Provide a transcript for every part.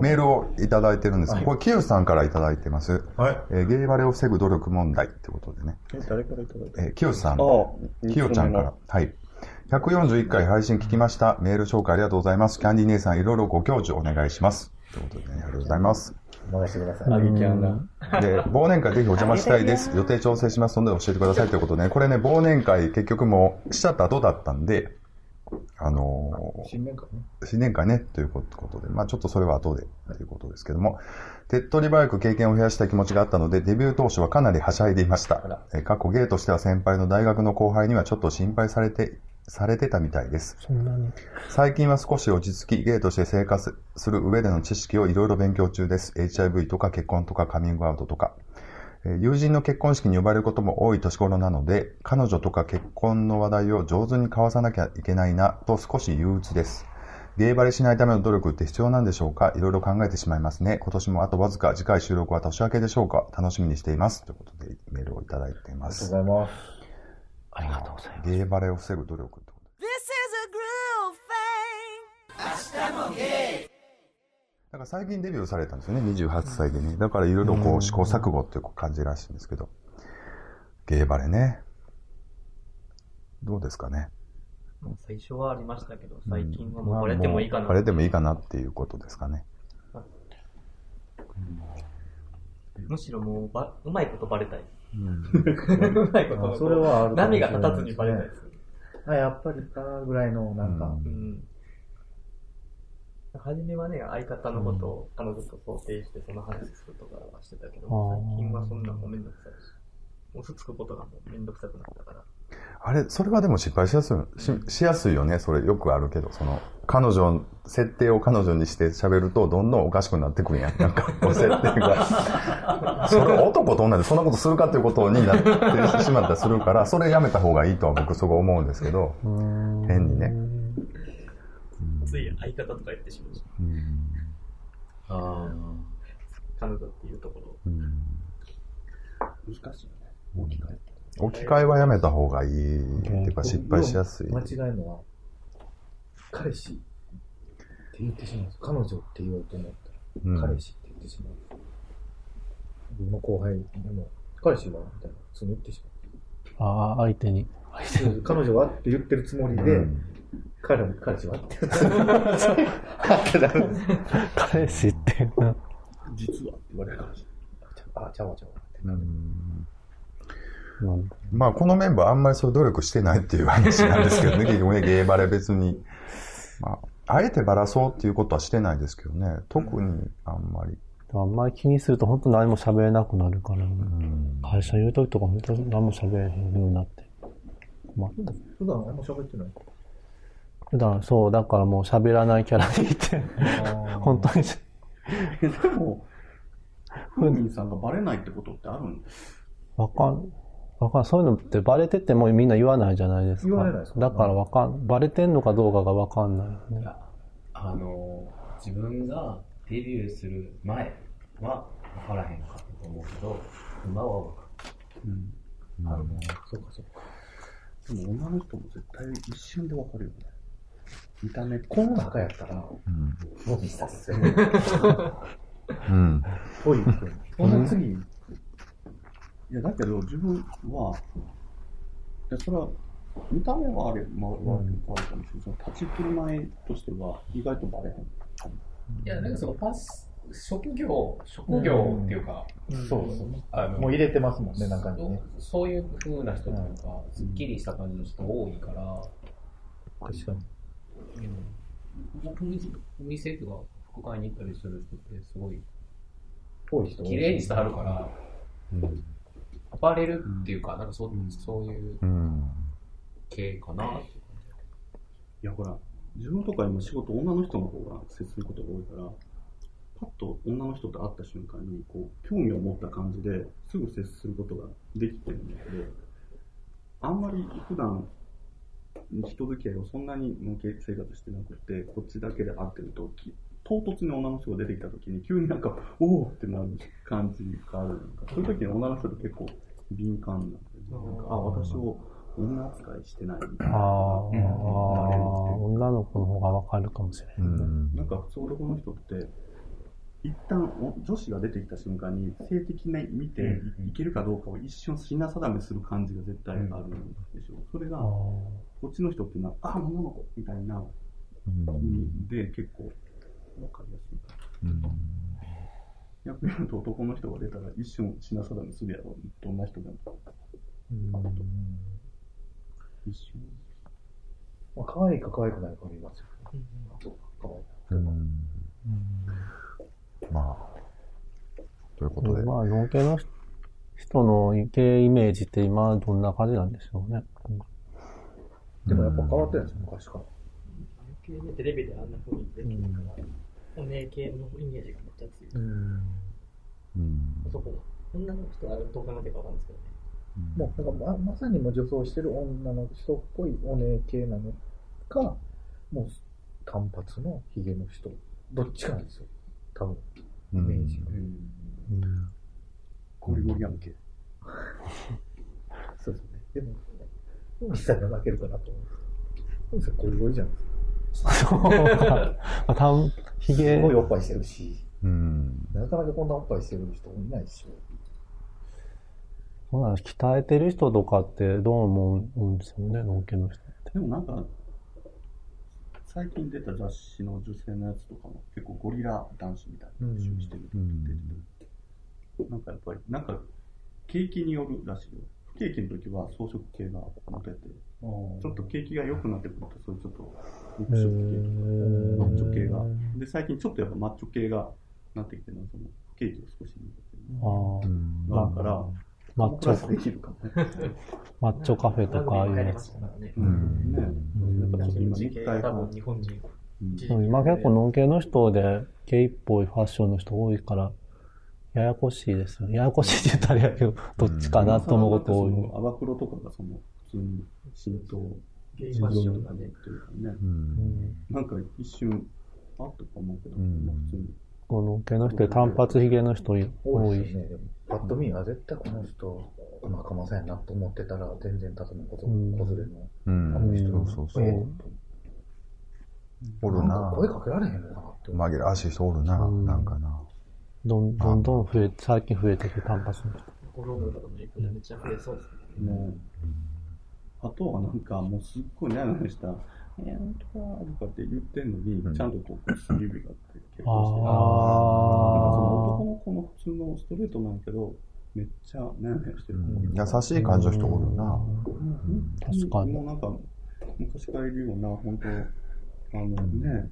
メールをいただいてるんですけど、これ、キヨさんからいただいてます。はい。えーゲイバレを防ぐ努力問題ってことでね。え、誰からいただいたえー、キヨさん、あキヨちゃんから。はい。141回配信聞きました。メール紹介ありがとうございます。キャンディー姉さん、いろいろご教授お願いします。ということでね、ありがとうございます。お願いしてください。あげキャンが。で、忘年会ぜひお邪魔したいです。予定調整しますので教えてくださいということでね、これね、忘年会結局もうしちゃった後だったんで、あのー新年会ね。新年会ね、ということで、まあちょっとそれは後で、ということですけども、手っ取り早く経験を増やしたい気持ちがあったので、デビュー当初はかなりはしゃいでいました。えー過去ゲイとしては先輩の大学の後輩にはちょっと心配されて、されてたみたいです。最近は少し落ち着き、ゲイとして生活する上での知識をいろいろ勉強中です。HIV とか結婚とかカミングアウトとか。えー友人の結婚式に呼ばれることも多い年頃なので、彼女とか結婚の話題を上手に交わさなきゃいけないなと少し憂鬱です。ゲイバレしないための努力って必要なんでしょうか？いろいろ考えてしまいますね。今年もあとわずか、次回収録は年明けでしょうか？楽しみにしています。ということでメールをいただいています。ありがとうございます。ありがとうございます。ゲイバレを防ぐ努力ってこと This is a groove thing. だから最近デビューされたんですよね、28歳でね。だからいろいろこう試行錯誤っていう感じらしいんですけど。ゲーバレね。どうですかね。最初はありましたけど、最近はもうバレてもいいかな。バレてもいいかなっていうことですかね。むしろもうば、うまいことバレたい。うん うまいことあそれはあるかもしれない波が立たずにバレたいです。あ、やっぱりか、ぐらいの、なんか、うんうん。初めはね、相方のことを彼女と想定してその話するとかはしてたけど、最近はそんなもうめんどくさいし、嘘つくことがもうめんどくさくなったから。あれ、それはでも失敗しやすい、ししやすいよね。それよくあるけど、その、彼女、設定を彼女にして喋ると、どんどんおかしくなってくるやん。なんか、こう設定が。それ男と同じで、そんなことするかっていうことになってしまったりするから、それやめた方がいいとは僕すごい思うんですけど、変にね。つい相方とか言ってしまうし、うんあ彼女っていうところ。うん難しいよね。置き換え置き換えはやめた方がいいっていうか失敗しやすい。間違えるのは、彼氏って言ってしまう。彼女って言おうと思ったら、うん彼氏って言ってしまう。僕の後輩でも、彼氏はみたいな、そう言ってしああ、相手に。まう。彼女はって言ってるつもりで、うん彼彼氏は？っ て彼氏ってな。実はって言われるかもしれない。あ、ちゃうわちゃうわってなる。まあ、このメンバーあんまりそう努力してないっていう話なんですけどね、結局ね、ゲーバレ別に。まあ、あえてバラそうっていうことはしてないですけどね、特にあんまり。あんまり気にすると本当何も喋れなくなるから、うん会社言うときとか本当何も喋れへんようになって。まあ、普段あんま喋ってない。普段そう、だからもう喋らないキャラにいて、本当に。でも、ふうみんさんがバレないってことってあるんわかん、わかん、そういうのってバレててもみんな言わないじゃないですか。言われないですかだからわかん、バレてんのかどうかがわかんないよね。あの自分がデビューする前は分からへんかったと思うけど今は分かうん。あの、そうかそうか。でも女の人も絶対一瞬でわかるよね。見た目、この中やったら、うんもうさせうん。ぽい。この次、いや、だけど自分は、いやそれは、見た目はあれ、まあ、悪いかもしれないけど、その立ち振る舞いとしては意外とバレへん。いやなんかそのパス職業職業っていうか、そうそう。あのもう入れてますもんね、中にね。そそういう風な人というか、すっきりした感じの人多いから、確かに。お店お店とか服買いに行ったりする人ってすごい多い人多い綺麗にしてはるから、うんアパレルっていうか、なんかそ,、うそういううん。系かなっていう感いや、ほら、自分とか今仕事、女の人の方が接することが多いから、パッと女の人と会った瞬間に、こう、興味を持った感じですぐ接することができてるんだけど、あんまり普段、人付き合いをそんなにのけ生活してなくて、こっちだけで会ってるとき、唐突に女の人が出てきたときに、急になんか、おおってなる感じがあるのか、そういうときに女の人って結構敏感なんで、なんか、あ、私を女扱いしてないみたいな。ああ、うん。女の子の方がわかるかもしれうない。ん。なん。か普通男の人って、一旦お女子が出てきた瞬間に性的な見てうんいけるかどうかを一瞬品定めする感じが絶対あるんでしょ。それが、あこっちの人っていうのは、あ、女の子みたいなで結構わかりやすい。うん逆に言うと男の人が出たら一瞬品定めするやろ。どんな人でも。一瞬。まあ、可愛いか可愛くないかありますよ。可愛い。うんまあ、ということで、まあ、農系の人のイケイメージって今どんな感じなんでしょうね。でもやっぱ変わってるんですよ、昔から。系でテレビであんな風に出てるから、お姉系のイメージがめっちゃ強い。うんそこだ。女の人はどう考えてるかわかんないですけどね。もう、なんかままさにもう女装してる女の人っぽいお姉系なのか、もう単発のヒゲの人、どっちかなんですよ。多分、イメージが。ゴリゴリやんけ。そうですね。でも、ミサが負けるかなと思うんですよ。ゴリゴリじゃないですか。そうか。まあ、たん、ひげすごいおっぱいしてるし、うんなかなかこんなおっぱいしてる人いないでしょ。そうなんです鍛えてる人とかってどう思うんですよね、農系の人って。でもなんか、最近出た雑誌の女性のやつとかも結構ゴリラ男子みたいな話をしてる、うん出ててなんかやっぱり、なんか景気によるらしいよ。不景気の時は装飾系がモテて、ちょっと景気が良くなってくると、そういうちょっと肉食系、マッチョ系が。で、最近ちょっとやっぱマッチョ系がなってきてるのは、その不景気を少し見てるあだから、マッチョプラスできるかもね。マッチョカフェとかああいうやつ今、結構農系の人でゲイっぽいファッションの人多いから、ややこしいですよね。ややこしいって言ったらあれやけど、どっちかなと思うこと多い。アバクロとかがその普通に浸透ゲイファッションとかね。というかね、うんなんか一瞬、あと思うけど、普通に。この農系の人で単発ヒゲの人多いし。多いですよね。パッと見は絶対この人、仲間さんやなと思ってたら、全然ただのこと、うん子連れの。うんあの人そうそうそう。えーおるな声かけられへんのかなって思う。紛らわしい人おるな、うんなんかな。どんどんどん増え、最近増えてる単発の人。ゴロゴロとかの影響でめっちゃ増えそうですね。あとはなんかもうすっごい悩みした、えー、なんとかとかって言ってんのに、うんちゃんとこう薬指があって結婚して、なんかそのあ男の子の普通のストレートなんやけど、めっちゃ悩みしてる。うん優しい感じの人おるな。確かにもうなんか、昔からいるような、本当あのね、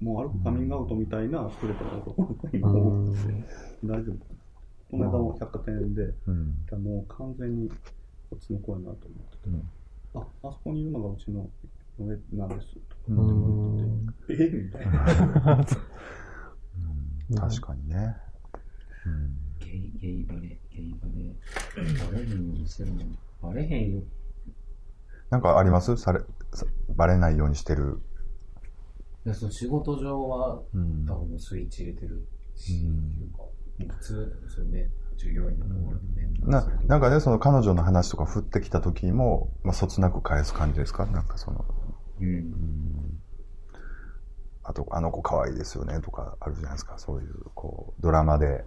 もう歩くカミングアウトみたいなストレートな男の子あ。今う多くて、ん。大丈夫。この間も百貨店で、うん。もう完全にこっちの子やなと思ってうんて、あ、あそこにいるのがうちの嫁なんですとかう言んってえみたいな。うん確かにね。うんゲイ、ゲイバレ、ゲイバレ。バレへんようにしてるのに。バレへんよ。なんかあります？され、さバレないようにしてる。いや、その仕事上は、うん多分スイッチ入れてるし、うんっていうか、もう普通、それね、従業員のところでね。な、なんかね、その彼女の話とか振ってきた時も、まあ、そつなく返す感じですか？なんかその、うん。うんあと、あの子可愛いですよねとかあるじゃないですか。そういう、こう、ドラマで、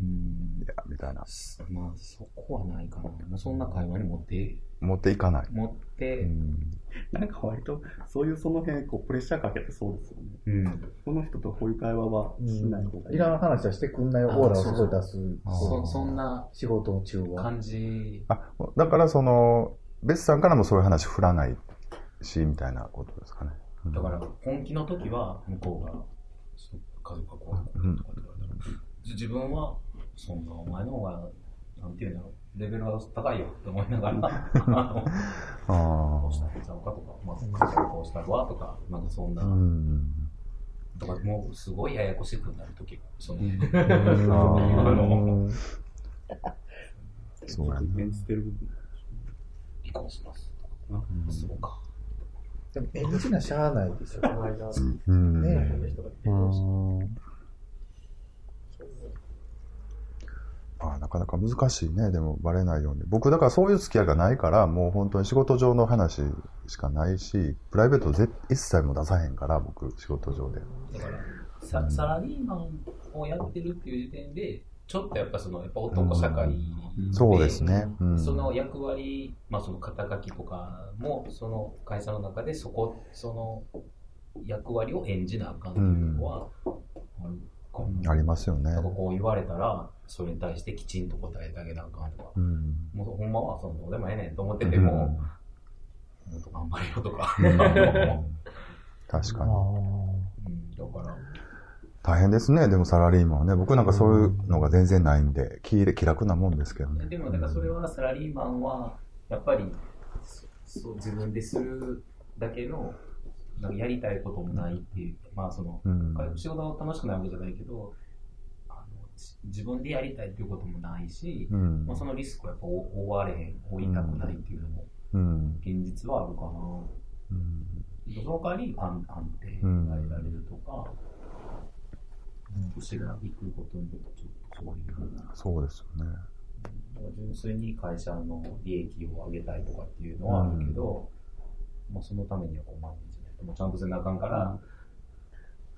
うんいや、みたいな。まあ、そこはないかな。まあ、そんな会話に持って、持っていかない。持って、うんなんか割と、そういうその辺、こう、プレッシャーかけてそうですよね。うん。この人とこういう会話はしない方がいい。いらん話はしてくんないオーラをすごい出す。あそ、そんな仕事中は。感じ、あ、だからその、ベスさんからもそういう話振らないし、みたいなことですかね。うんだから、本気の時は、向こうが、そう家族がこうなったとかって言われたら、自分は、そんな、お前の方が、なんていうんだろう、レベルが高いよって思いながら、あの、あこうしたらいいんちゃうかとか、まあ、こうしたるわとか、なんかそんな、あ。うん。とか、もうすごいややこしくなるときが、その、ああの、そうやね。演じてる部分。離婚します。あそうか。でも演じなしゃあないでしょ。この間、うん。ねこの人が出てうまあなかなか難しいね、でもバレないように。僕、だからそういう付き合いがないから、もう本当に仕事上の話しかないし、プライベートぜ一切も出さへんから、僕、仕事上で。だからさサラリーマンをやってるっていう時点で、ちょっとやっぱその、やっぱ男社会で、そうですね。うん。その役割、まあその肩書きとかも、その会社の中でそこ、その役割を演じなあかんっていうのは、あるかもありますよねなん。かこう言われたら、それに対してきちんと答えてあげなあかんとか、うん。もうほんまはそのどうでもええねんと思ってても、もっと頑張れよとか、うんうん確かに。あーだから、大変ですね、でもサラリーマンはね。僕なんかそういうのが全然ないんで、気気楽なもんですけどね。でもだからそれはサラリーマンは、やっぱりそそう自分でするだけの、なんかやりたいこともないっていう、まあその、うん。仕事が楽しくないわけじゃないけど、あのし自分でやりたいっていうこともないし、うんまあ、そのリスクをやっぱ負われへん、負いたくないっていうのもうん。現実はあるかな。うん。その代わり安安定が得られるとか、年がいくことによってちょっとそういう、そうですよね。純粋に会社の利益を上げたいとかっていうのはあるけど、まあ、そのためにはこう毎日ね、もうちゃんとせなあかんから、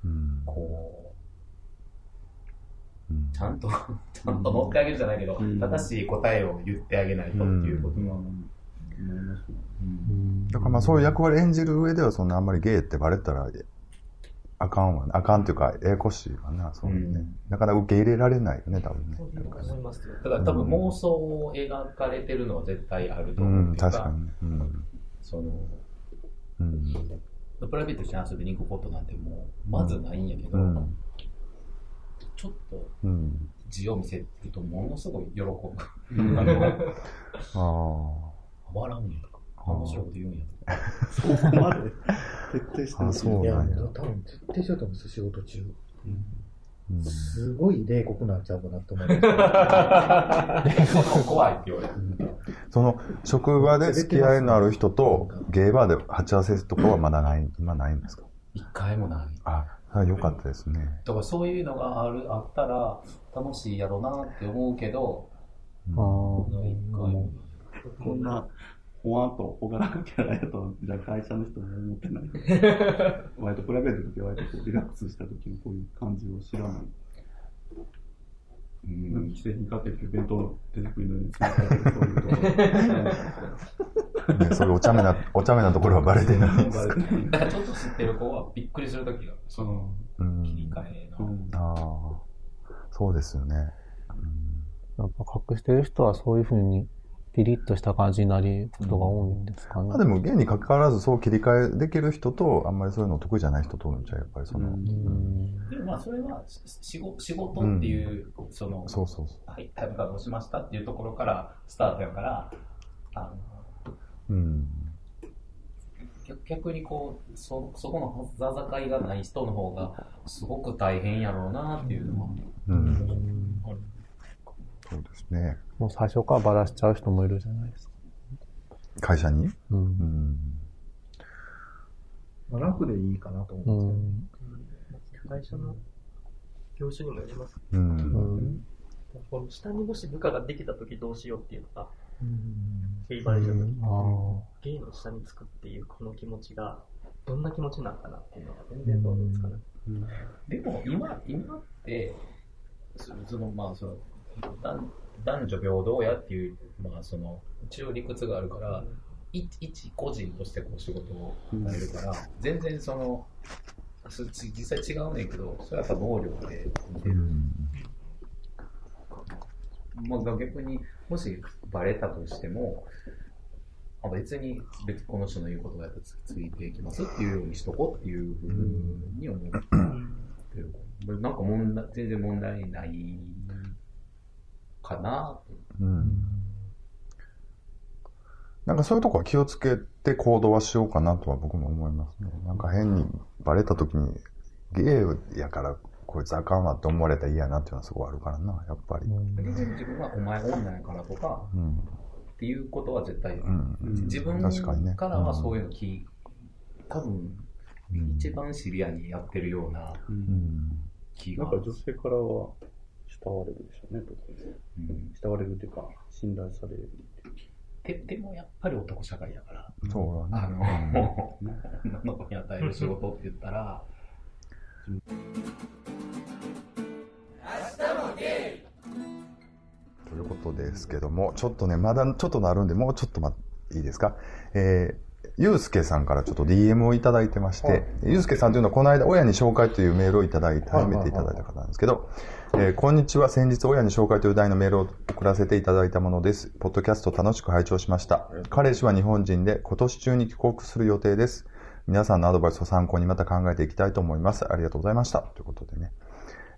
うん。こうんう、ちゃんと、ちゃんと乗ってあげるじゃないけど、うん正しい答えを言ってあげないとっていうことまあ、も、思いますね。うんだからまあそういう役割演じる上ではそんなあんまりゲイってバレたらあかんわね。あかんっていうか、ややこしいわな、そういうね。うんなかなか受け入れられないよね、多分ね。そう思いますよ。だから多分妄想を描かれてるのは絶対あるとうん、思うけど、確かにね。うん。その、うん。プライベートして遊びに行くことなんてもう、まずないんやけど、うん。ちょっとうん。字を見せるとものすごい喜ぶ。うんあのああ。笑うんやとか、面白いこと言うんやとか。そこまで徹底してあそういや、なんや多分絶対しようと思うんですよ、仕事中。うんすごい冷酷なんちゃうかなと思います。怖いって言われる。その、職場で付き合いのある人と、ゲイバーで鉢合わせるとこはまだない、今ないんですか？一回もない。あ、あよかったですね。だからそういうのがある、あったら楽しいやろうなって思うけど、あー一回も。こんな、ほわんと、ほがらかキャラやと、じゃあ会社の人も思ってない。割とプライベートの時は割とこうリラックスした時にこういう感じを知らない。うん既製品買ってきて弁当の手作りのように詰めてそういうところ。ね、そういうお茶目な、お茶目なところはバレてないんですか。だからちょっと知ってる子はびっくりするときが、そのうん切り替えの。うんああ、そうですよね。やっぱ隠してる人はそういうふうにピリッとした感じになることが多いんですかね。まあでも、現に関わらずそう切り替えできる人と、あんまりそういうの得意じゃない人とんじゃ、やっぱりその、うんうんでもまあそれはし仕事仕事っていう、その、そうそうそはい、タイムカードをしましたっていうところからスタートやから、あのう。うん。逆逆にこうそ、そこの座境がない人の方がすごく大変やろうなっていうのはうん。ある。そうですね。もう最初からバラしちゃう人もいるじゃないですか。会社に？う。うんん。まあ楽でいいかなとう思うんん。会社の業種にもよります。う。うんん。この下にもし部下ができたときどうしようっていうのが、うんゲイバレーションのあゲイの下につくっていうこの気持ちが、どんな気持ちなのかなっていうのが全然想像つかない。でも今、今って、そそのまあその男男女平等やっていう、まあその一応理屈があるから、い一個人としてこう仕事をやれるから、全然その、そ実際違うねんけど、それはやっぱ能力で見てる。まあ、逆にもしバレたとしても、あ別に別にこの人の言うことがやったらつついていきますっていうようにしとこうっていうふうに思ってる。なんか問題、全然問題ないかな。うん。なんかそういうとこは気をつけて行動はしようかなとは僕も思いますね。なんか変にバレた時に、ゲイやからこいつあかんわって思われたら嫌なっていうのはすごいあるからな、やっぱり。全然自分はお前女やからとかうん。っていうことは絶対、うん。自分確かにねからはそういうの気、多分うん一番シビアにやってるような。気がなんか女性からは、慕われるでしょうね。うん慕われるというか、信頼される。ででもやっぱり男社会やから、そうだあね。の、女の子に与える仕事って言ったら、ということですけども、ちょっとね、まだちょっとなるんで、もうちょっとま、いいですか？えー、ゆうすけさんからちょっと DM をいただいてまして、はいゆうすけさんというのはこの間親に紹介というメールをいただいて、はい初めていただいた方なんですけど、えーこんにちは。先日親に紹介という題のメールを送らせていただいたものです。ポッドキャスト楽しく拝聴しました。彼氏は日本人で今年中に帰国する予定です。皆さんのアドバイスを参考にまた考えていきたいと思います。ありがとうございました。ということでね。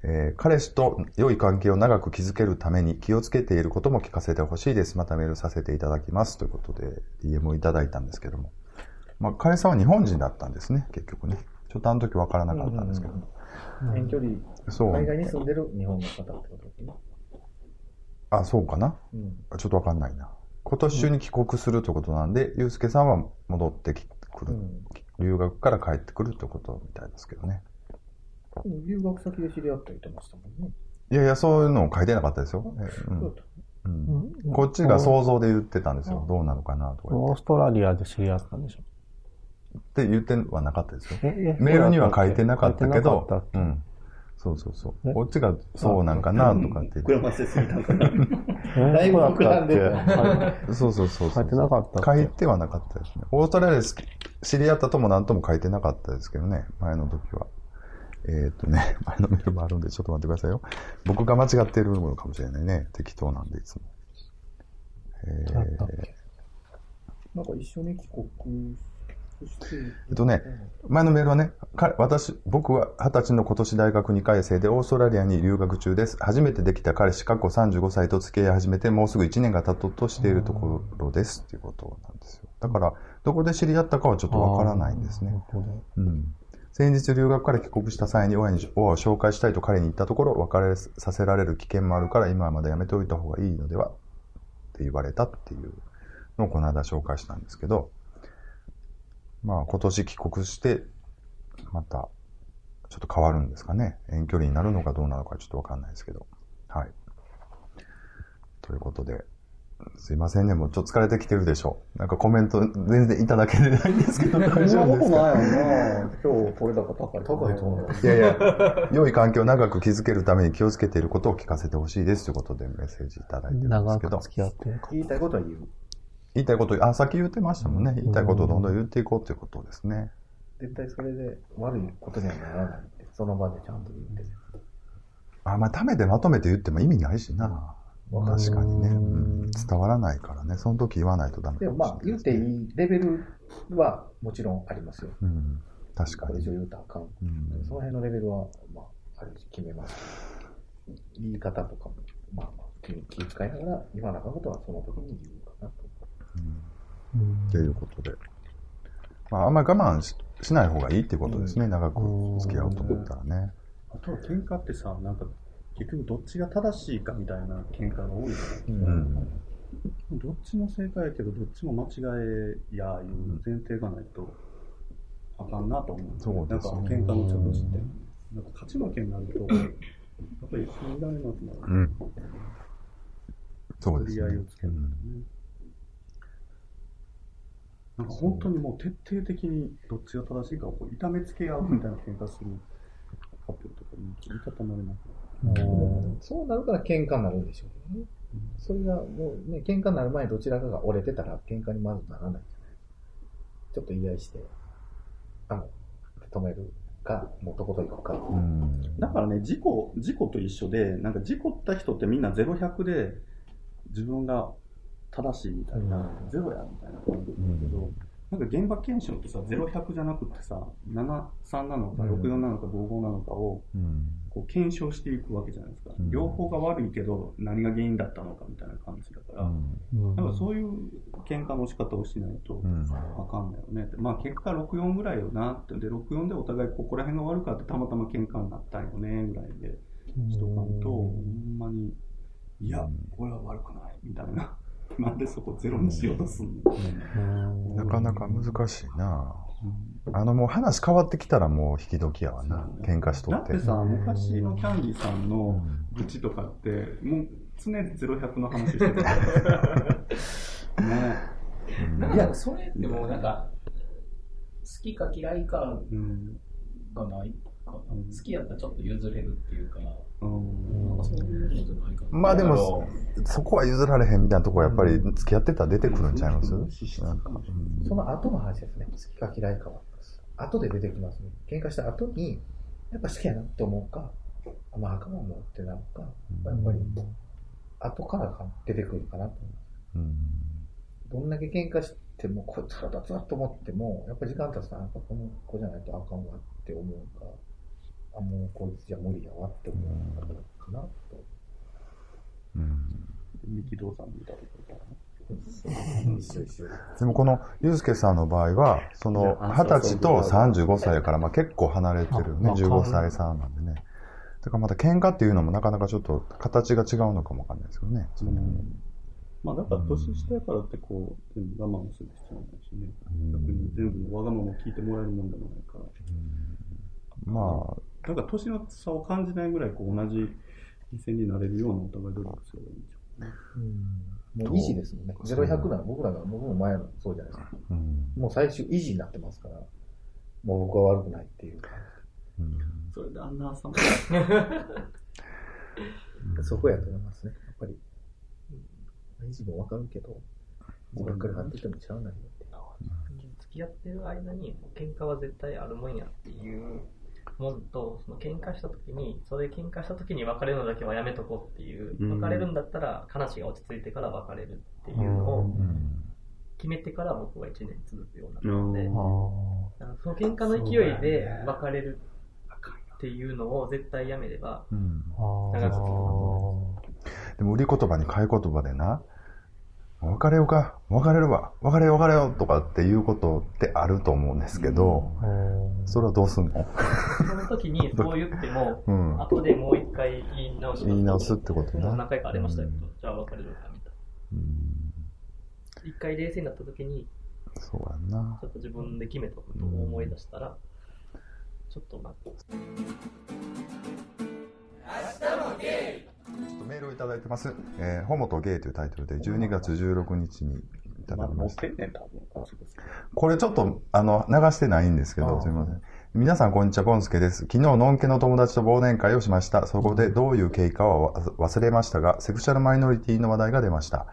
えー彼氏と良い関係を長く築けるために気をつけていることも聞かせてほしいです。またメールさせていただきます。ということで、DM をいただいたんですけども。まあ、彼氏さんは日本人だったんですね、結局ね。ちょっとあの時分からなかったんですけど。遠距離。海外に住んでる日本の方ってことですね。あ、そうかな？うん。ちょっと分かんないな。今年中に帰国するということなんで、ゆうすけさんは戻ってきくる、うん留学から帰ってくるということみたいですけどね。留学先で知り合った言ってましたもんね。いやいや、そういうのを書いてなかったですよ。えうんこっちが想像で言ってたんですよ。どうなのかなとか言ってオーストラリアで知り合ったんでしょって言ってはなかったですよ。えメールには書いてなかったけどっ、たっうん。そうそうそう。え？こっちがそうなんかなとかって膨らませすぎたんかな。だいぶ膨らんでそうだったっけそうそうそうそう。書いてなかった書いてはなかったですね。オーストラリアで知り合ったとも何とも書いてなかったですけどね、前の時は。えーっとね、前のメールもあるんで、ちょっと待ってくださいよ。僕が間違っているのかもしれないね。適当なんで、いつも。えーけ？なんか一緒に帰国して。えっとね、前のメールはね、か私、僕は20歳の今年大学2回生でオーストラリアに留学中です。初めてできた彼氏、過去35歳と付き合い始めて、もうすぐ1年が経とうとしているところです。っていうことなんですよ。だから、どこで知り合ったかはちょっとわからないんですね。うん。先日留学から帰国した際に親に親を紹介したいと彼に言ったところ、別れさせられる危険もあるから今はまだやめておいた方がいいのでは？って言われたっていうのをこの間紹介したんですけど、まあ今年帰国して、またちょっと変わるんですかね。遠距離になるのかどうなのかちょっとわかんないですけど。はい。ということで、すいませんね。もうちょっと疲れてきてるでしょう。なんかコメント全然いただけてないんですけど、大丈夫ですか？ないよな今日取れ高高い。高いと思う。いやいや、良い環境を長く築けるために気をつけていることを聞かせてほしいですということでメッセージいただいてるんです長けどく、付き合って言いたいことは言う。言いたいこと、あ、さっき言ってましたもんね。言いたいことをどんどん言っていこうということですね。絶対それで悪いことにはならないって。その場でちゃんと言って。あ、まあ、ためてまとめて言っても意味ないしな。確かにね、ううんん。伝わらないからね。その時言わないとダメでもまあ、言っていいレベルはもちろんありますよ。うん。確かにこれ以。上言うたらあかん。うんその辺のレベルは、まあ、ある決めます。言い方とかも、まあまあ、気気遣いながら、言わなあかんことはその時に言うかなと。ということで。まあ、あんまり我慢ししない方がいいっていうことですね。長く付き合おうと思ったらね。あとは喧嘩ってさ、なんか、結局どっちが正しいかみたいな喧嘩が多いじゃないうん。どっちも正解やけど、どっちも間違えやいう前提がないと、あかんなと思う。そうですねなんか喧嘩のちょって。なんか勝ち負けになると、やっぱり一緒にいられなくなる。うん。そうですね取り合いをつけるんだよね。なんか本当にもう徹底的にどっちが正しいかをこう痛めつけ合うみたいな喧嘩するカップルとかに言い方まれなくそうなるから喧嘩になるんでしょうね。それがもうね、喧嘩になる前にどちらかが折れてたら喧嘩にまずならないじゃない。ちょっと言い合いして、あの、止めるか、もうとことん行くか。うん。だからね、事故、事故と一緒で、なんか事故った人ってみんな0、100で自分が正しいみたいな、うんゼロやみたいな感じなんだけど、なんか現場検証ってさ、0、100じゃなくてさ、7、3なのか、うん64なのか、55なのかをうん。こう検証していくわけじゃないですか。うん両方が悪いけど、何が原因だったのかみたいな感じだから、うんなんかそういう喧嘩の仕方をしないとうんわかんないよねって。まあ結果64ぐらいよなって。で、64でお互いここら辺が悪かってたまたま喧嘩になったんよねぐらいでしとかんと、ほんまに、いや、俺は悪くないみたいな。なんでそこゼロにしようとすんの、うんなかなか難しいなうんあのもう話変わってきたらもう引き時やわな。喧嘩しとっ。だっててさ、昔のキャンディーさんの愚痴とかって、もう常に0100の話してた。ねなんかそれってもうなんか、好きか嫌いかうん。がないかな。好きやったらちょっと譲れるっていうか、うん。なんかそういうのじゃないかな。まあでも、そこは譲られへんみたいなとこはやっぱり付き合ってたら出てくるんちゃいます？なんんその後の話ですね。好きか嫌いかは。後で出てきますね。喧嘩した後に、やっぱ好きやなって思うか、あまあ、あかんわもうってなるか、やっぱり、後からか出てくるかなと思います。うんどんだけ喧嘩しても、こいつ腹立つわと思っても、やっぱり時間経つと、あやっぱこの子じゃないとあかんわって思うか、あ、もうこいつじゃ無理やわって思うかなと。うん三木道さんみたいな。一緒一緒。でもこのユうスケさんの場合は、その二十歳と35歳やから、まあ結構離れてるよね、あ15歳差なんでね。だからまた喧嘩っていうのもなかなかちょっと形が違うのかもわかんないですけどね。そのまあだから年下やからってこう、全部我慢する必要ないしね。逆に全部のわがままを聞いてもらえるもんでもないから。まあ、なんか年の差を感じないぐらいこう同じ目線になれるようなお互い努力すればいいんじゃない？うんもう維持ですもんね。ゼロ100なら僕らが、僕も前のそうじゃないですか。うんもう最終維持になってますから、もう僕は悪くないっていうか、うんそれであんな朝も。そこやと思いますね。やっぱり、維持もわかるけど、自分から張っててもしゃあないよって。付き合ってる間に喧嘩は絶対あるもんやっていうもんと、その喧嘩した時に、それ喧嘩した時に別れるのだけはやめとこうっていう、うん。別れるんだったら話が落ち着いてから別れるっていうのをうん。決めてから僕は1年続くようにうんなったので、その喧嘩の勢いで別れるっていうのを絶対やめれば、うん。長続きでも売り言葉に買い言葉でな、別れようか、別れるわ、別れよう別れよう。とかっていうことってあると思うんですけど、それはどうすんの？その時にそう言っても、うん。後でもう一回言い直す。言い直すってことねもう何回かありましたけど、うん。じゃあ別れるかみたいうん。な。一回冷静になった時に、そうやんな。ちょ。っと自分で決めたことを思い出したら、ちょっと待って。メールをいただいてます。えーホモとゲイというタイトルで12月16日にいただきました。これちょっと、あの、流してないんですけど、すみません。皆さん、こんにちは、ゴンスケです。昨日、のんけの友達と忘年会をしました。そこでどういう経過は忘れましたが、セクシャルマイノリティの話題が出ました。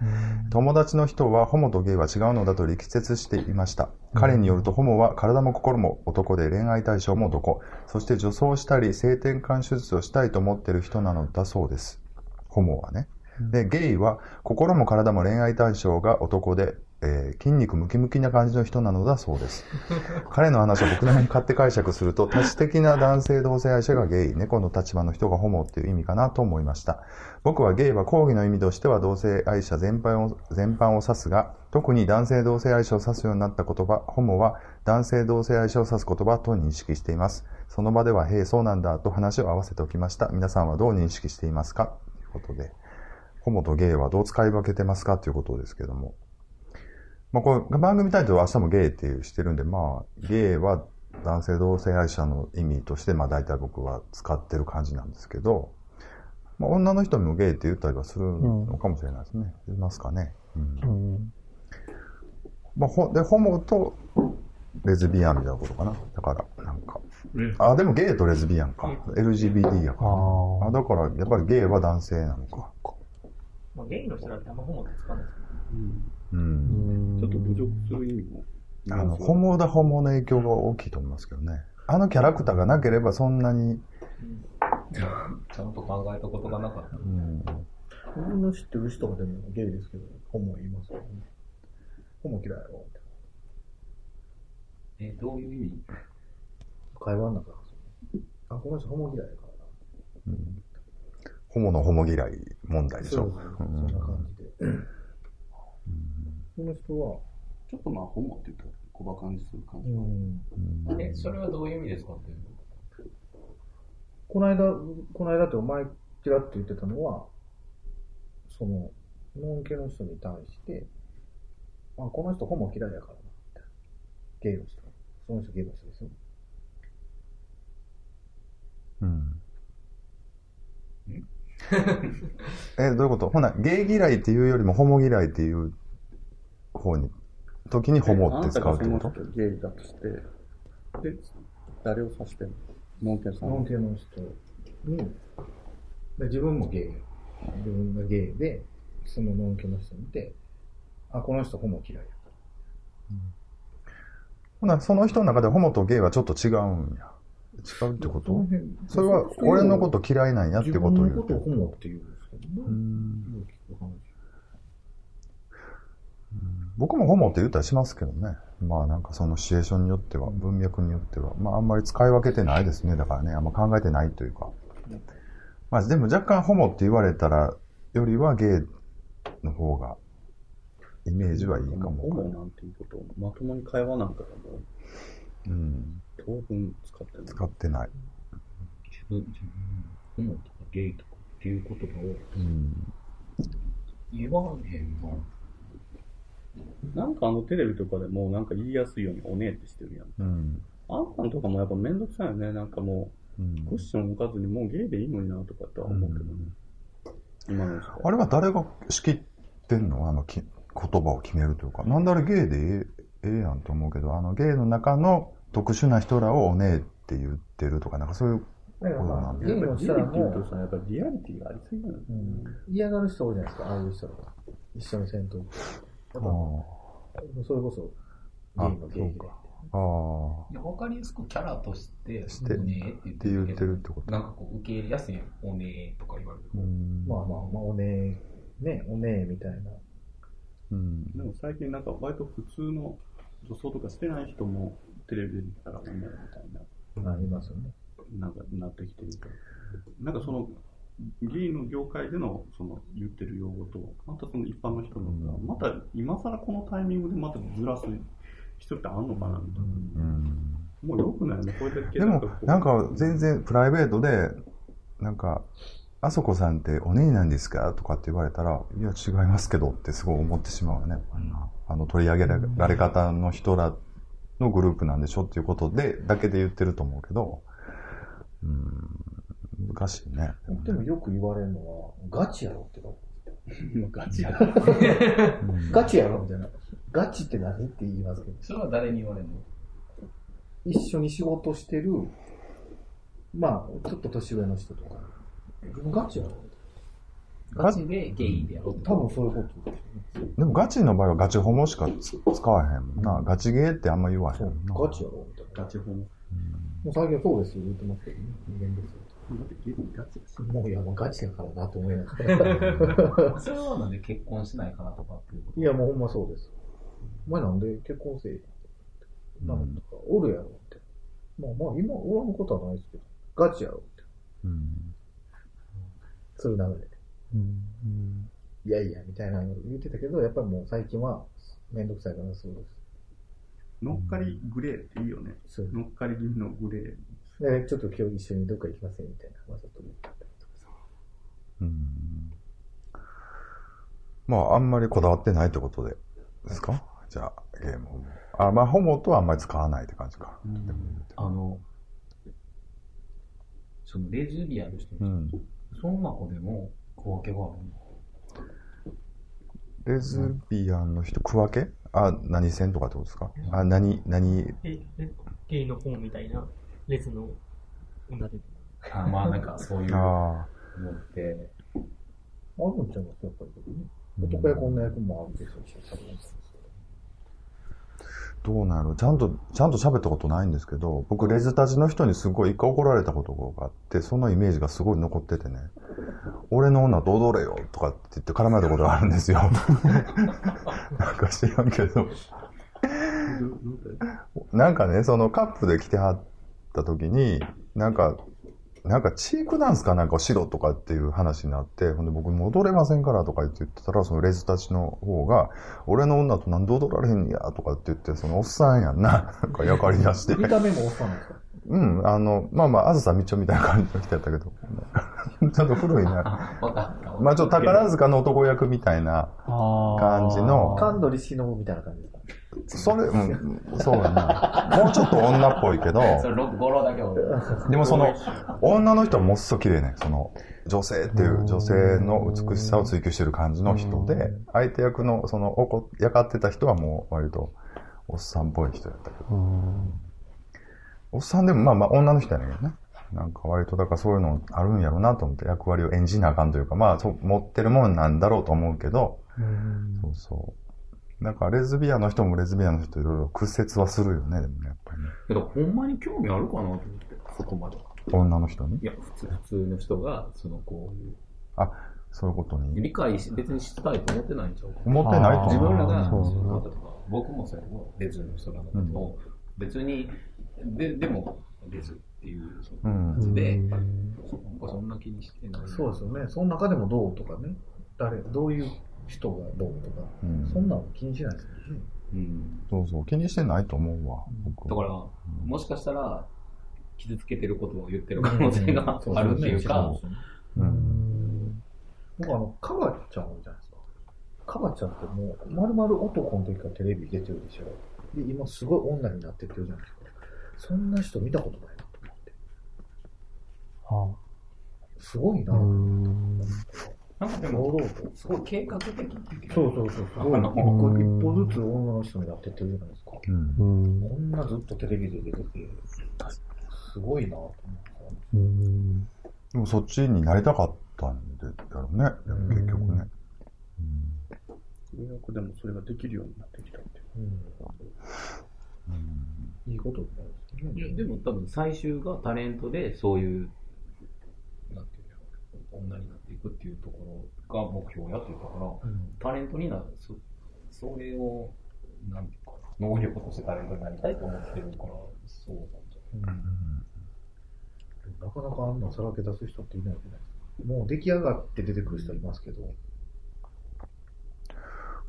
友達の人は、ホモとゲイは違うのだと力説していました。彼によると、ホモは体も心も男で恋愛対象も男。そして女装したり、性転換手術をしたいと思っている人なのだそうです。ホモはね。で、ゲイは心も体も恋愛対象が男で、えー筋肉ムキムキな感じの人なのだそうです。彼の話を僕なりに勝手解釈すると、多種的な男性同性愛者がゲイ、猫の立場の人がホモっていう意味かなと思いました。僕はゲイは講義の意味としては同性愛者全般を全般を指すが、特に男性同性愛者を指すようになった言葉、ホモは男性同性愛者を指す言葉と認識しています。その場では、へえ、そうなんだと話を合わせておきました。皆さんはどう認識していますか？ことで、ホモとゲイはどう使い分けてますかということですけども。まあ、これ番組タイトルは明日もゲイっていうしてるんで、まあ、ゲイは男性同性愛者の意味として、まあ大体僕は使ってる感じなんですけど、まあ女の人にもゲイって言ったりはするのかもしれないですね。いますかね。うんうん。まあ、ほで、ホモとレズビアンみたいなことかな。だから、なんか。あ、でもゲイとレズビアンか。LGBT やから。ああ、だから、やっぱりゲイは男性なのか。まあ、ゲイの人だってあんまホモって使わないですうんうん。ちょっと侮辱する意味も。あの、ホモだホモの影響が大きいと思いますけどね。あのキャラクターがなければそんなに、ちゃんと考えたことがなかった。うん、僕の知ってる人はでもゲイですけど、ホモ言いますよね。ホモ嫌いやろ。え、どういう意味？会話の中であ、この人ホモ嫌いやからうんホモのホモ嫌い問題な。でしょ。そんな感じで。この人は、ちょっとまあ、ホモって言ったら小馬鹿にする感じが。うん、うんえ、それはどういう意味ですかって。この間、この間ってお前ちらって言ってたのは、その、ノン系の人に対して、あ、この人ホモ嫌いやからな、みたいな。ゲイの人。その人ゲイの人ですよ。うん。え、どういうこと？ほな、ゲイ嫌いっていうよりもホモ嫌いっていう方に、時にホモって使うってこと？あなたがその人ゲイだとして、で、誰を指してんの？ノンケンさんノン系の人に、で自分もゲイ。自分がゲイで、そのノン系の人見て、あ、この人ホモ嫌いや。ほな、その人の中でホモとゲイはちょっと違うんや。違うってこと？それは俺のこと嫌いなんやってことを言うて自分のことをホモって言うんですけどね。うん僕もホモって言ったりしますけどね。まあなんかそのシチュエーションによっては、文脈によっては。まああんまり使い分けてないですね。だからね、あんま考えてないというか。まあでも若干ホモって言われたら、よりはゲイの方が、イメージはいいかもホモなんていうことを、まともに会話なんかでも、うん。当分使ってない。使ってない。自分、自分、ホモとかゲイとかっていう言葉をうん。言わへんの。なんかあのテレビとかでもうなんか言いやすいようにおねえってしてるやん。うん。あんなんとかもやっぱめんどくさいよね。なんかもうう、クッん、ション置かずにもうゲイでいいのになとかっては思うけどね。今の時代。あれは誰が仕切ってんの？あのき言葉を決めるというか。なんであれゲイでええええやんと思うけど、あのゲイの中の特殊な人らをおねえって言ってるとか、なんかそういうだからまあ、うんゲイの人らゲイって言うも、とさ、やっぱりリアリティがありすぎる。うん嫌がる人多いじゃないですか、ああいう人らが。一緒に戦闘やっぱ、それこそ、ゲイのゲイで。ああ。いやわかりやすくキャラとして、しておねえって言って言ってるってことなんかこう、受け入れやすいやんおねえとか言われると。うんまあまあまあ、おねえ、ね、おねえみたいな。うん。でも最近なんか割と普通の女装とかしてない人もテレビで見たらおみたいな。なりますよね。なんかなってきてるから。なんかその、議員の業界でのその言ってる用語と、またその一般の人のが、また今更このタイミングでまたずらす人ってあんのかなみたいな。うん。もう良くないよね、これだけでもなんか全然プライベートで、なんか、あそこさんってお姉なんですかとかって言われたら、いや違いますけどってすごい思ってしまうよね。あの取り上げられ方の人らのグループなんでしょっていうことで、だけで言ってると思うけど、うん、難しいね。でもよく言われるのは、ガチやろってこと。もうガチや。うんガチやろみたいな。ガチって何って言いますけど。それは誰に言われるの？一緒に仕事してる、まあ、ちょっと年上の人とか、ガチやろガチでゲイでやろうって多分そういうことです。でもガチの場合はガチホモしかつ使わへんもんな。ガチゲーってあんま言わへんもんな。ガチやろみたいな。ガチホモ。もう最近はそうですよ、言ってますけどね。人間ですよ。だってゲイガチだし。もういや、もうガチやからなと思いながら。それはなんで結婚しないかなとかっていうこといや、もうほんまそうです。お前なんで結婚せえなんとか、おるやろって。まあまあ、今、おらんことはないですけど、ガチやろって。うんそういう流れで。いやいや、みたいなの言ってたけど、やっぱりもう最近は、めんどくさいからそうです。乗っかりグレーっていいよね。そう乗っかり気味のグレー。で、ちょっと今日一緒にどっか行きませんみたいな、わざと言ったりとかさ。うんまあ、あんまりこだわってないってことで、ですか？じゃあ、ゲームホモ。あ、まあ、ホモとはあんまり使わないって感じか。あの、そのレズビアンの人、うん。その中でも小分けがあるのレズビアンの人、区分け？あ、何線とかってことですか？あ、何、何、え、えゲイの本みたいな、レズの。女で。あまあなんかそういうのあって、あるんちゃいますやっぱりね。男役女役もあるでしょうし、多分どうなる？ちゃんと、ちゃんと喋ったことないんですけど、僕、レズたちの人にすごい一回怒られたことがあって、そのイメージがすごい残っててね、俺の女と踊れよとかって言って絡まれたことがあるんですよ。なんか知らんけど。なんかね、そのカップで来てはった時に、なんか、なんかチークダンスかなんかをしろとかっていう話になって、ほんで僕戻れませんからとか言って言ってたら、そのレズたちの方が、俺の女となんで踊られへんねやとかって言って、そのおっさんやんな、なんかやかり出して。見た目もおっさんですか？うん、あの、まあまあ、あずさみちょみたいな感じの人やったけど、ちょっと古いな。まあちょっと宝塚の男役みたいな感じの。神取忍みたいな感じですか？それ、うん、そうやな。もうちょっと女っぽいけど、それ、語呂だけ俺。でもその、女の人はもっそ綺麗ね。その、女性っていう女性の美しさを追求してる感じの人で、相手役の、その、怒やかってた人はもう割と、おっさんっぽい人やったけど。うんおっさんでもまあまあ女の人やねんけどね。なんか割とだからそういうのあるんやろうなと思って役割を演じなあかんというか、まあそう持ってるもんなんだろうと思うけど、そうそう。なんかレズビアンの人もレズビアンの人いろいろ屈折はするよね、でもね、やっぱりね。けど、ほんまに興味あるかなと思って、そこまで。女の人に？い。や、普通、普通の人が、その、こういう、あ、そういうことに？理解し、別にしたいと思ってないんちゃうか思ってないと自思う。分らが、そうその例えば僕もそうやレズの人なんだけど、別に、で、でも、レズっていう、その感じで、なんかそんな気にしてない。そうですよね。その中でもどうとかね。誰、どういう人がどうとか。うんそんなの気にしないですよね。うん。そうそう。気にしてないと思うわ。僕だから、もしかしたら、傷つけてることを言ってる可能性があるっていうか、うん。僕あの、カバちゃんじゃないですか。カバちゃんってもう、まるまる男の時からテレビ出てるでしょ。で、今すごい女になってってるじゃないですか。そんな人見たことないなと思って。あすごいなうぁ。んなんかでも。すごい計画的っていうかそうそうそう。すごい。あの一歩ずつ女の人になってってるじゃないですか。うんう。んこんなずっとテレビで出てて、すごいなぁと思って。うんでもそっちになりたかったんで、だろうね。でも結局ね。うんようやくでもそれができるようになってきたっていう。うん。いいことになるんですよね。いや、でも多分最終がタレントでそういう、なんていうんだろう、女になっていくっていうところが目標やって言ったから、うんタレントになる、そそれを、なんていうかな、能力としてタレントになりたいと思ってるから、そうなんじゃないなかなかあんなさらけ出す人っていないじゃないですか。もう出来上がって出てくる人いますけど、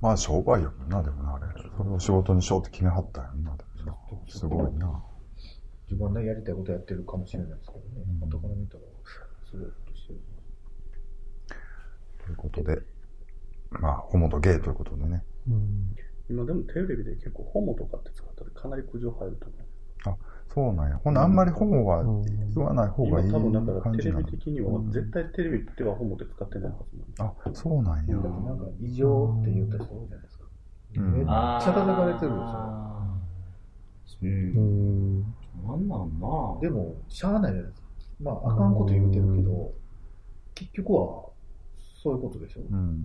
まあ商売やもんな、でもな、あれ。それを仕事にしようって決めはったよな、でもな。すごいな。自分はね、やりたいことやってるかもしれないですけどね。うん後から見たら、すごいいうことで、まあ、ホモとゲイということでね。うん今でもテレビで結構ホモとかって使ったらかなり苦情入ると思う。そうなんや。ほんなあんまりホモは言わない方がいい今多分だからテレ感じなの。ビ的には絶対テレビではホモで使ってないはずなんであ、そうなんや。だってなんか異常って言った人多いじゃないですか。うんめっちゃ叩かれてるでしょ。あーううん。んなんなんなでも、しゃあないじゃないですか。まあ、あかんこと言うてるけど、結局は、そういうことでしょ。うん。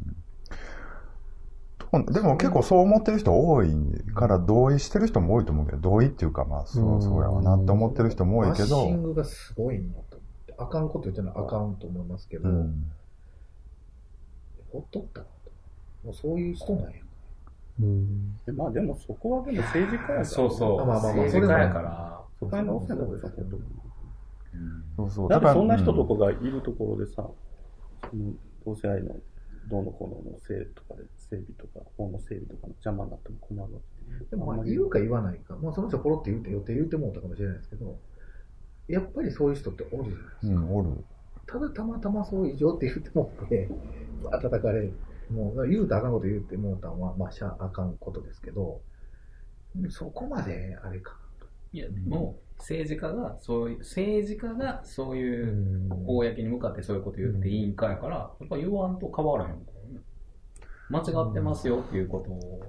でも結構そう思ってる人多いから同意してる人も多いと思うけど、同意っていうかまあそうそうやわなって思ってる人も多いけバッシンど、グがすごいなと思って。あかんこと言ってるのはあかんと思いますけど、うん。ほっとったなと。もうそういう人なんや。うんでまあでもそこはでも政治家やから。そうそう。あまあまあまあ政治家やから。そこは直せないですよ、本当に。そうそう。だってそんな人とこかがいるところでさ、その同性愛のどうのこうのの性とかで整備とか、法の整備とかの邪魔になっても困るわけでもまあ言うか言わないか、まあその人ポロって言うて予定言うてもうたかもしれないですけど、やっぱりそういう人っておるじゃないですか。うん、おる。ただたまたまそう異常って言ってもって、わー叩かれる。もう言うたらあかんこと言うてもうたんは、まあしゃあかんことですけど、そこまであれかいや、でも、政治家が、そういう、政治家がそういう。公に向かってそういうこと言っていいんかやから、やっぱ言わんと変わらへん。間違ってますよっていうことを。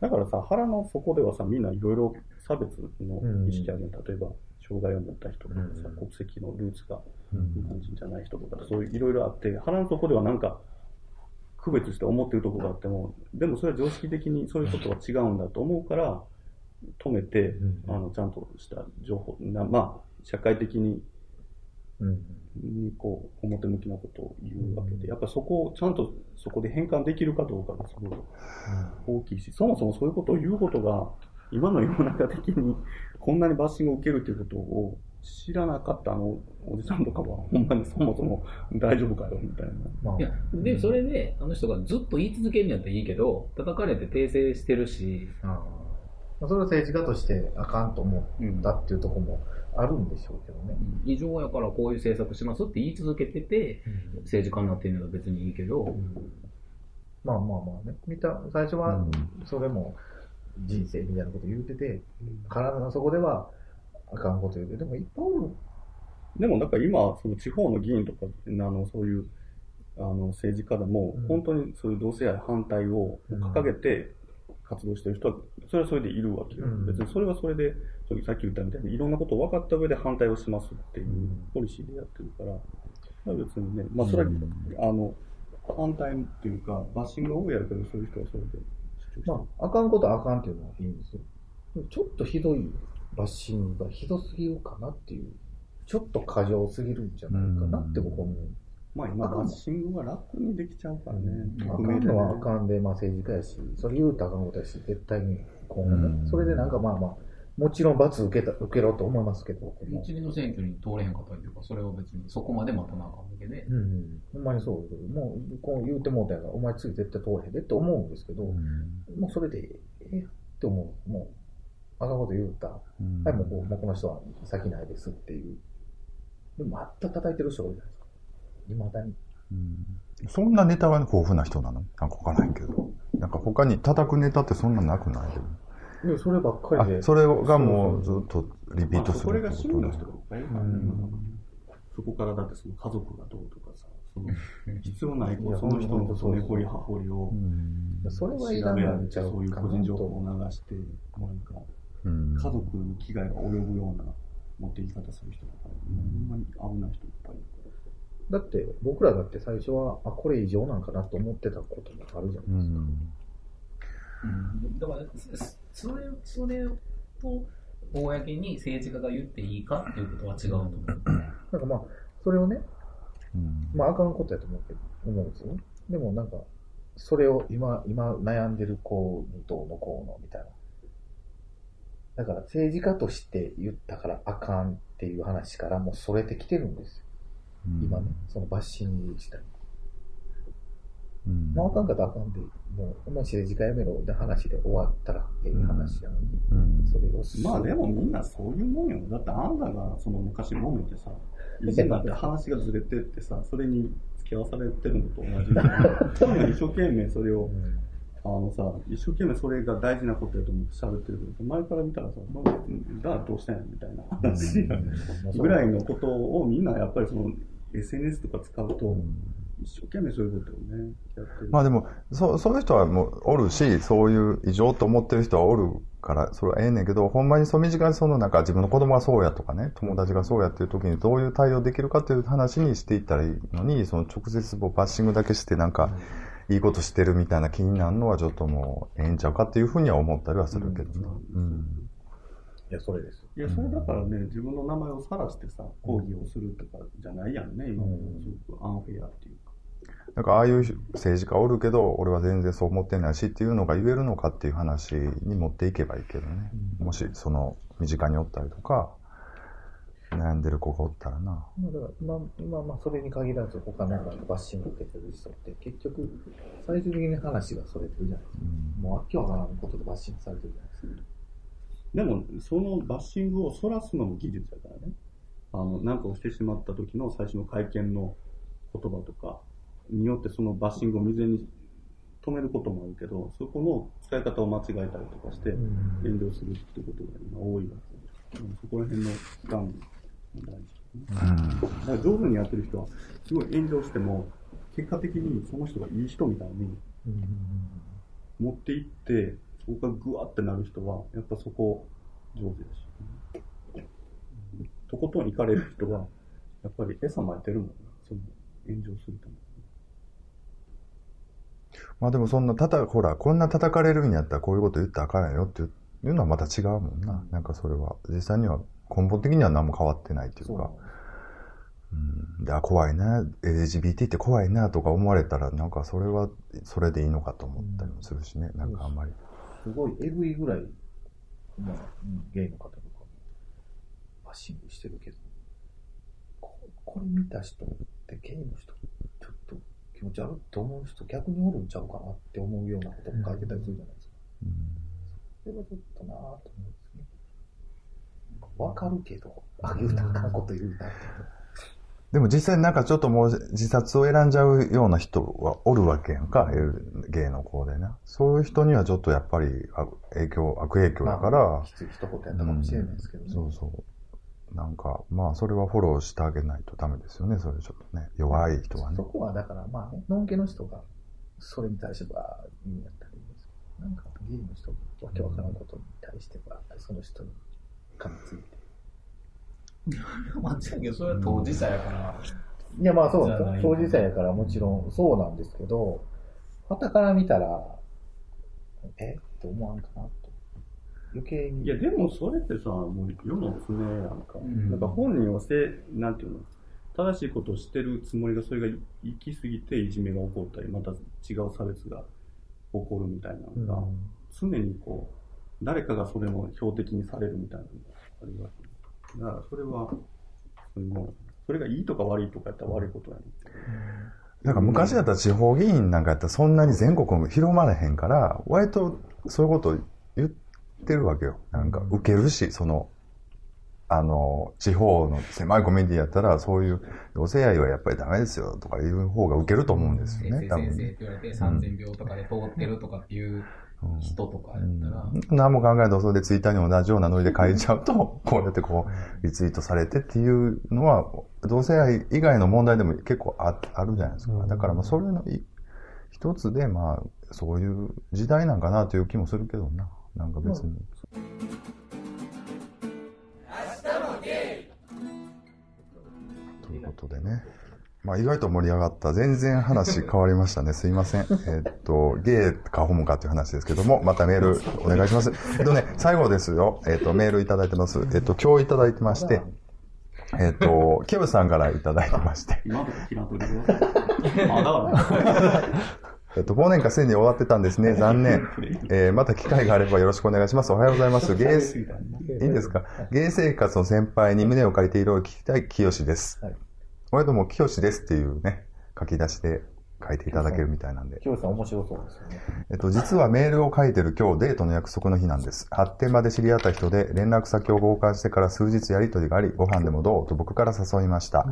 だからさ、腹の底ではさ、みんないろいろ差別の意識あるの、例えば、障害を持った人とかさ、うん国籍のルーツがうん日本人じゃない人とか、そういういろいろあって、腹の底ではなんか、区別して思ってるところがあっても、でもそれは常識的にそういうことは違うんだと思うから、止めて、うん。あの、ちゃんとした情報、なまあ、社会的に、うん。にこう、表向きなことを言うわけで、やっぱそこをちゃんとそこで変換できるかどうかがすごい大きいし、そもそもそういうことを言うことが、今の世の中的にこんなにバッシングを受けるということを知らなかったあのおじさんとかは、ほんまにそもそも大丈夫かよ、みたいな。まあ。いや、で、それで、あの人がずっと言い続けるんやったらいいけど、叩かれて訂正してるし、それは政治家としてあかんと思ったっていうところもあるんでしょうけどね。異常やからこういう政策しますって言い続けてて、政治家になってるのは別にいいけど、まあまあまあね。見た、最初はそれも人生みたいなこと言うてて、体の底ではあかんこと言うて、でもいっぱいおる。でも、だから今、その地方の議員とか、あの、そういう、あの、政治家でも、うん本当にそういう同性愛反対を掲げて活動してる人は、それはそれでいるわけよ。うん別にそれはそれで、さっき言ったみたいに、いろんなことを分かった上で反対をしますっていううんポリシーでやってるから、まあ別にね、まあそれは、あの、反対っていうか、バッシングが多いやるけど、そういう人はそれで。まあ、あかんことはあかんっていうのはいいんですよ。ちょっとひどいバッシングがひどすぎるかなっていう、ちょっと過剰すぎるんじゃないかなって僕は思う。まあ 今、バッシングが楽にできちゃうからね。あかんのはあかんで、まあ政治家やし、それ言うたらあかんことやし、絶対に今後うんね。それでなんかまあまあ、もちろん罰受けた、受けろと思いますけど、一次の選挙に通れへんかったりとか、それを別にそこまで待たなあかんわけで、うん、ほんまにそうもう、こう言うてもうたやから、お前次絶対通れへんでって思うんですけど、もうそれでええって思う。もう、あかんこと言うた。はい、もうこうもうこの人は先ないですっていう。でも、また叩いてる人がいるじゃないですか。未だに。うんそんなネタが豊富な人なの？なんかわからないけど。なんか他に叩くネタってそんななくない？いや、そればっかりで。あ、それがもうずっとリピートすそれがるってことね趣味の人がいっぱい。そこからだってその家族がどうとかさ、その必要ないこうその人のその根掘り葉掘りをうんそれ調はいらべられて、ないんちゃうそういう個人情報と。を流して、なんかうん家族に危害が及ぶような持っていき方する人とか、ほんまに危ない人いっぱいいるだって、僕らだって最初は、あ、これ異常なんかなと思ってたこともあるじゃないですか。うんだから、そそれそれを公に政治家が言っていいかっていうことは違うと思う。なんかまあ、それをね、うんまあ、あかんことやと思うけど思うんですよね。でもなんか、それを今、今悩んでる子にどうのこうのみたいな。だから政治家として言ったからあかんっていう話からもうそれてきてるんですよ。今ね、そのバッシング自体。うん。まあ、あかんかったらあかんで、もう、お前政治家やめろで話で終わったらええ話やのに、うん。それをすまあでもみんなそういうもんよ。だってあんたがその昔揉めてさ、以前だって話がずれてってさ、それに付き合わされてるのと同じ。で、本人は一生懸命それを、あのさ、一生懸命それが大事なことやと思って喋ってるけど、前から見たらさ、まあ、だからどうしたんやみたいな話ぐらいのことをみんなやっぱりその SNS とか使うと、一生懸命そういうことをね、やってる。まあでも、そう、そういう人はもうおるし、そういう異常と思ってる人はおるから、それはええねんけど、ほんまにその身近にそのなんか自分の子供がそうやとかね、友達がそうやっていう時にどういう対応できるかっていう話にしていったらいいのに、その直接もうバッシングだけしてなんか、いいことしてるみたいな気になるのはちょっともうええんちゃうかっていうふうには思ったりはするけどね。うん。いや、それです。いや、それだからね、自分の名前を晒してさ、抗議をするとかじゃないやんね、今のすごくアンフェアっていうか。なんかああいう政治家おるけど、俺は全然そう思ってないしっていうのが言えるのかっていう話に持っていけばいいけどね。もしその身近におったりとか、悩んでる子がおったらな。まあ、だから今、今、まあ、それに限らず、他のなんかバッシング受けてる人って、結局、最終的に話がそれてるじゃないですか。もう、あっけわからんことでバッシングされてるじゃないですか。でも、そのバッシングをそらすのも技術だからね。あの、なんかをしてしまった時の最初の会見の言葉とかによってそのバッシングを未然に止めることもあるけど、そこの使い方を間違えたりとかして炎上するってことが今多いわけで、うんそこら辺の管理も大事。だから上手にやってる人は、すごい炎上しても、結果的にその人がいい人みたいに持っていって、そこがグワってなる人は、やっぱそこ上手だし。とことん行かれる人は、やっぱり餌撒いてるもんな、その炎上するために。まあでもそんな、たた、ほら、こんな叩かれるんやったらこういうこと言ったらあかんよっていうのはまた違うもんな。なんかそれは、実際には根本的には何も変わってないっていうか。うん、であ怖いな、LGBT って怖いなとか思われたら、なんかそれはそれでいいのかと思ったりもするしね、なんかあんまり。すごいエグいぐらい、まあ、ゲイの方とかバッシングしてるけど、ここれ見た人ってゲイの人、ちょっと気持ち悪いと思う人逆におるんちゃうかなって思うようなことも書いてたりするじゃないですか。うんそれはちょっとなぁと思うんですね。わかるけど、あ、言うたらあかんこと言うたって。でも実際なんかちょっともう自殺を選んじゃうような人はおるわけやんか、芸の子でね。そういう人にはちょっとやっぱり影響、悪影響だから。まあ、一言やったかもしれないですけどね。うん、そうそう。なんか、まあそれはフォローしてあげないとダメですよね、それちょっとね。弱い人はね。そこはだからまあ、のんけの人がそれに対しては意味やったらいいんですけど、なんかゲイの人わけわからんことに対しては、その人に噛みついて。間違いけど、それは当事者やから。いや、まあそうなんですよ。当事者やからもちろんそうなんですけど、旗から見たら、えって思わんかなと。余計に。いや、でもそれってさ、もう世の常やんか。うん、なんか本人はせ、なんていうの、正しいことをしてるつもりが、それが行き過ぎていじめが起こったり、また違う差別が起こるみたいなのが、うん、常にこう、誰かがそれの標的にされるみたいなのがあるわけ。だからそれは、そのそれがいいとか悪いとかやったら悪いことやねなんか昔だったら地方議員なんかやったらそんなに全国も広まれへんから、割とそういうこと言ってるわけよ。なんか受けるし、その、あの、地方の狭いコミュニティやったら、そういう、同性愛はやっぱりダメですよとかいう方が受けると思うんですよね、多分。先生って言われて3000秒とかで通ってるとかっていう人とかやったら。うん、何も考えずそれでツイッターに同じようなノリで書いちゃうと、こうやってこう、リツイートされてっていうのは、同性愛以外の問題でも結構ああるじゃないですか。だからまあそれの一つで、まあ、そういう時代なんかなという気もするけどな。なんか別に。ということでね。まあ、意外と盛り上がった。全然話変わりましたね。すいません。えっと、ゲーかホモかっていう話ですけども、またメールお願いします。えっとね、最後ですよ。えっと、メールいただいてます。えっと、今日いただいてまして、えっと、ケブさんからいただいてまして。今とか嫌とるまだえっと、忘年会すでに終わってたんですね。残念。えー、また機会があればよろしくお願いします。おはようございます。ゲー、いいですか？ゲー生活の先輩に胸を借りていろいろ聞きたい清です。はいこれでも、清ですっていうね、書き出しで書いていただけるみたいなんで。清さん面白そうですよね。えっと、実はメールを書いてる今日デートの約束の日なんです。発展場で知り合った人で連絡先を交換してから数日やりとりがあり、ご飯でもどうと僕から誘いました。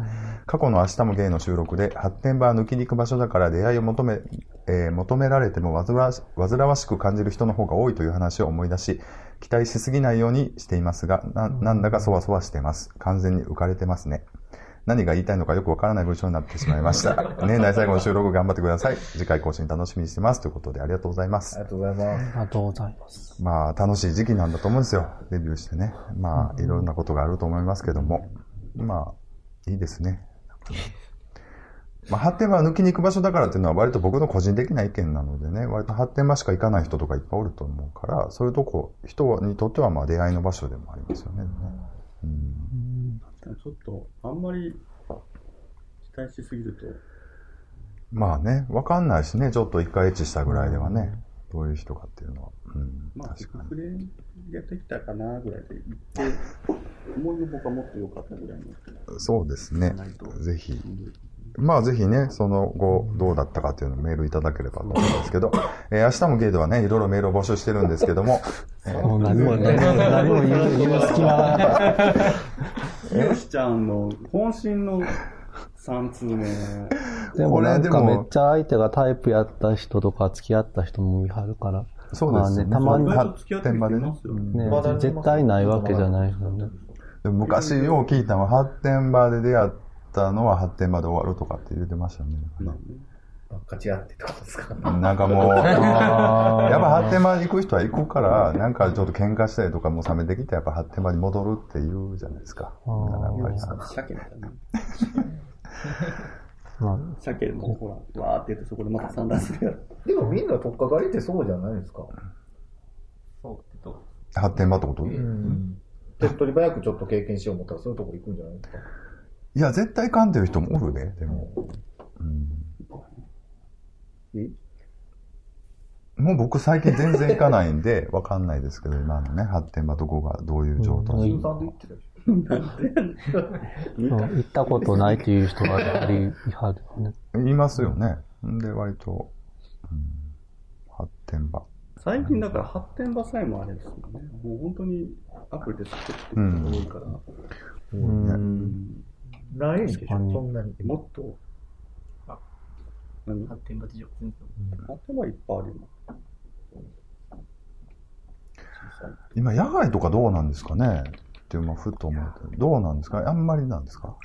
過去の明日もゲイの収録で、発展場は抜きに行く場所だから出会いを求め、えー、求められても煩わ煩わしく感じる人の方が多いという話を思い出し、期待しすぎないようにしていますが、な、なんだかそわそわしてます。完全に浮かれてますね。何が言いたいのかよくわからない文章になってしまいました。年内最後の収録頑張ってください。次回更新楽しみにしてます。ということでありがとうございます。ありがとうございます。ありがとうございます。まあ、楽しい時期なんだと思うんですよ。デビューしてね。まあ、いろんなことがあると思いますけども。まあ、いいですね。まあ、発展場抜きに行く場所だからっていうのは割と僕の個人的な意見なのでね、割と発展場しか行かない人とかいっぱいおると思うから、そういうとこ、人にとってはまあ出会いの場所でもありますよね。うん、ちょっと、あんまり待しすぎると。まあね、わかんないしね、ちょっと一回エッチしたぐらいではね、どういう人かっていうのは。うん、まあ、確かに。やってきたかなぐらいで言って、思いのほかもっと良かったぐらいの。そうですね。ぜひ。まあぜひね、その後どうだったかっていうのをメールいただければと思うんですけど、えー、明日もゲイではね、いろいろメールを募集してるんですけども、えー、何 も、言う隙間が。よしちゃんの渾身の3通目。でもなんかめっちゃ相手がタイプやった人とか付き合った人も見張るから。そうですね。たまに発展場でね。ね絶対ないわけじゃないですよね。昔よう聞いたのは発展場で出会ったのは発展場で終わるとかって言ってましたね。勝ち合ってってことですか？なんかもう、やっぱ発展場に行く人は行くから、なんかちょっと喧嘩したりとかも冷めてきて、やっぱ発展場に戻るって言うじゃないですか。やっぱり鮭もほら、わーって言ってそこでまた散乱するやろ。でもみんなとっかかりってそうじゃないですか。そうってと。発展場ってこと？うん。手っ取り早くちょっと経験しよう思ったらそういうとこ行くんじゃないですか？いや、絶対噛んでる人もおるで、でも。うん。えもう僕最近全然行かないんで、わかんないですけど、今のね、発展場どこがどういう状態、うん、行ったことないっていう人がやはりいはるね。いますよね。で、割と、うん、発展場。最近だから発展場さえもあれですよね。もう本当にアプリで作ってる人が多いから。うん。ないんでしょ、確かにそんなに。もっとあ、何？発展場事情全然頭いっぱいあるよ。今、野外とかどうなんですかね？って、まあ、ふっと思うと。どうなんですか？あんまりなんですか？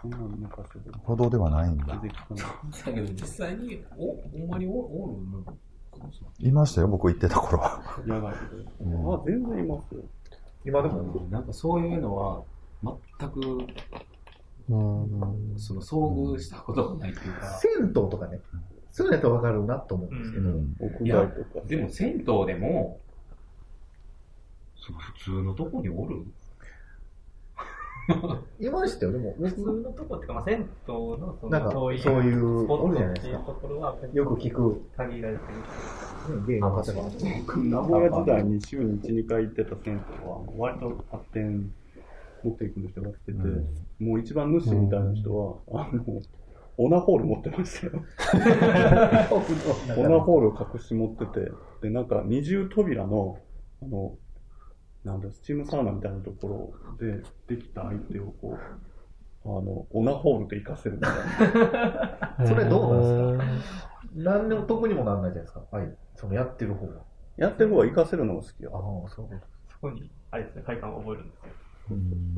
そん歩道ではないんだ。実際に、お、ほんまにおおるのいましたよ、僕行ってた頃は。野外で。うんあ、全然いますよ。今でも、なんかそういうのは、全く、うん。その、遭遇したことがないっていうか、銭湯とかね、そういうのやったらわかるなと思うんですけど、うん。屋いや外とか。でも銭湯でも、その普通のとこにおる？いましたよ、でも、普通のとこっていうか、まあ、銭湯のそなんかのそういうそういうスポおるじゃットっていうないですかところは、よく聞く、限られてる。の方が。僕、名古屋時代に週に1、2回行ってた銭湯は、割と発展持っていく人が来てて、もう一番主みたいな人は、あの、オナホール持ってましたよ。オナホールを隠し持ってて、で、なんか二重扉の、あの、なんだ、スチームサウナみたいなところでできた相手をこう、あの、オナホールで活かせるみたいな。それどうなんですか？何でも得にもならないじゃないですか。はい。そのやってる方が。やってる方が活かせるのが好きよ。ああ、そう。そこに、あれですね、快感を覚えるんですよ。うん。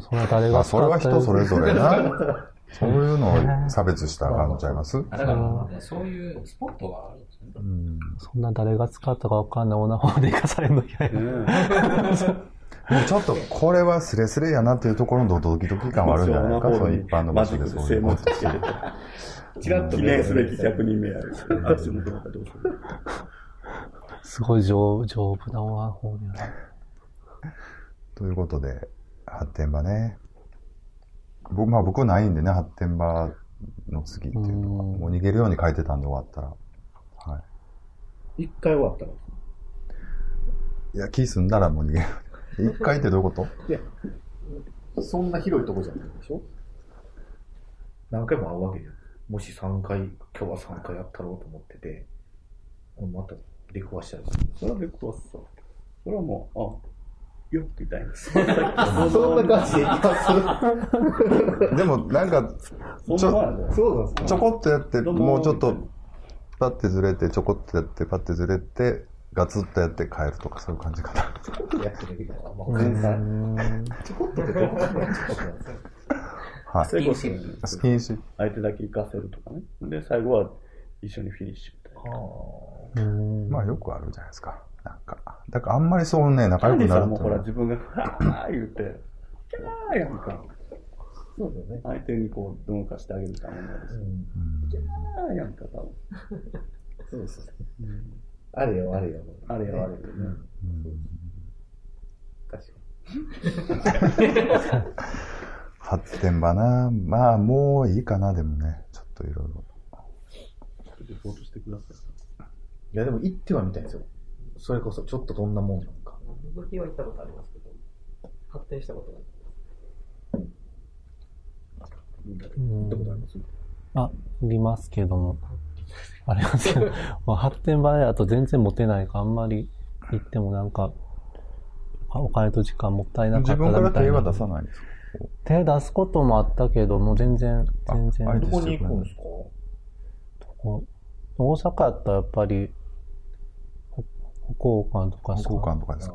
それは誰まあ、が使それは人それぞれな。そういうのを差別したらあかんちゃいます？あだから、そういうスポットがあるんですね。うん。そんな誰が使ったかわかんないオナホで生かされるの嫌や。もちょっとこれはスレスレやなっていうところのドキドキ感はあるんじゃないか、その一般の場所でそういうこと。と記念すべき100人目やる。すごい丈丈夫なオナホールやな。ということで、発展場ね。僕、まあ僕ないんでね、発展場の次っていうのは。うんもう逃げるように書いてたんで終わったら。は一回終わったら。い。いや、気済んだらもう逃げる。一回ってどういうこと？いや、そんな広いとこじゃないでしょ？何回も会うわけじゃん。もし3回、今日は3回やったろうと思ってて、また出くわしたりする。それはでクワッサ。それはもう、あ、よっみたいな。そんな感じでいきます？でもなんか、そんなもんやでそうなんですちょこっとやって、どうももうちょっと、パッてずれて、ちょこっとやって、パッてずれて、ガツッとやって帰るとか、そういう感じかな。やってるけど、まうあ、全然、んちょこっとってどこまでちょこっとなんですかはい。最後スキンシッスキンシップ。相手だけ行かせるとかね。で、最後は一緒にフィニッシュみたいな。うんまあよくあるじゃないですか。なんか。だからあんまりそうね、仲良くなるとさんもほら自分が、はぁ言うて、キャーやんか。そうだよね。相手にこう、どうかしてあげるためになるし。うん。キャーやんか、多分。そうですね。あれよ、あれよ。あれよあれよねうん確か 発展場な。まあもういいかな、でもね。ちょっといろいろ。レポートしてください。に。いや、でも行ってはみたいですよ。それこそ、ちょっとどんなもんなのか。武器は行ったことありますけど、発展したことがうん行ったことあります？あ、いますけども。ありますけど、まあ発展場だと全然持てないから、あんまり行ってもなんか、お金と時間もったいなかった自分から手はな出さないんですか？手出すこともあったけど、もう全然、あ全然。どこに行くんですか？大阪やったらやっぱり、ほ福岡とか交換とかですか、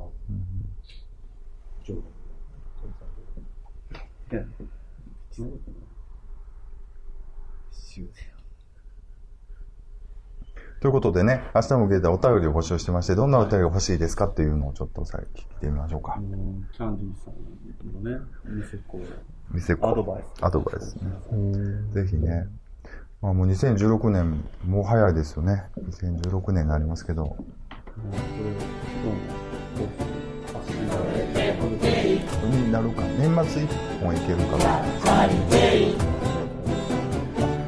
ということでね、明日も受けたお便りを募集してまして、どんなお便りが欲しいですかっていうのをちょっとさ聞いてみましょうかう。んキャンディーさんのね、店こう、店子アドバイス。アドバイスね。うんぜひね。まあもう2016年、もう早いですよね。2016年になりますけど。になるか、年末一本いけるかな。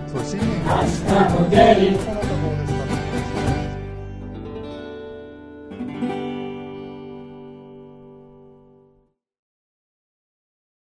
そう、新年会。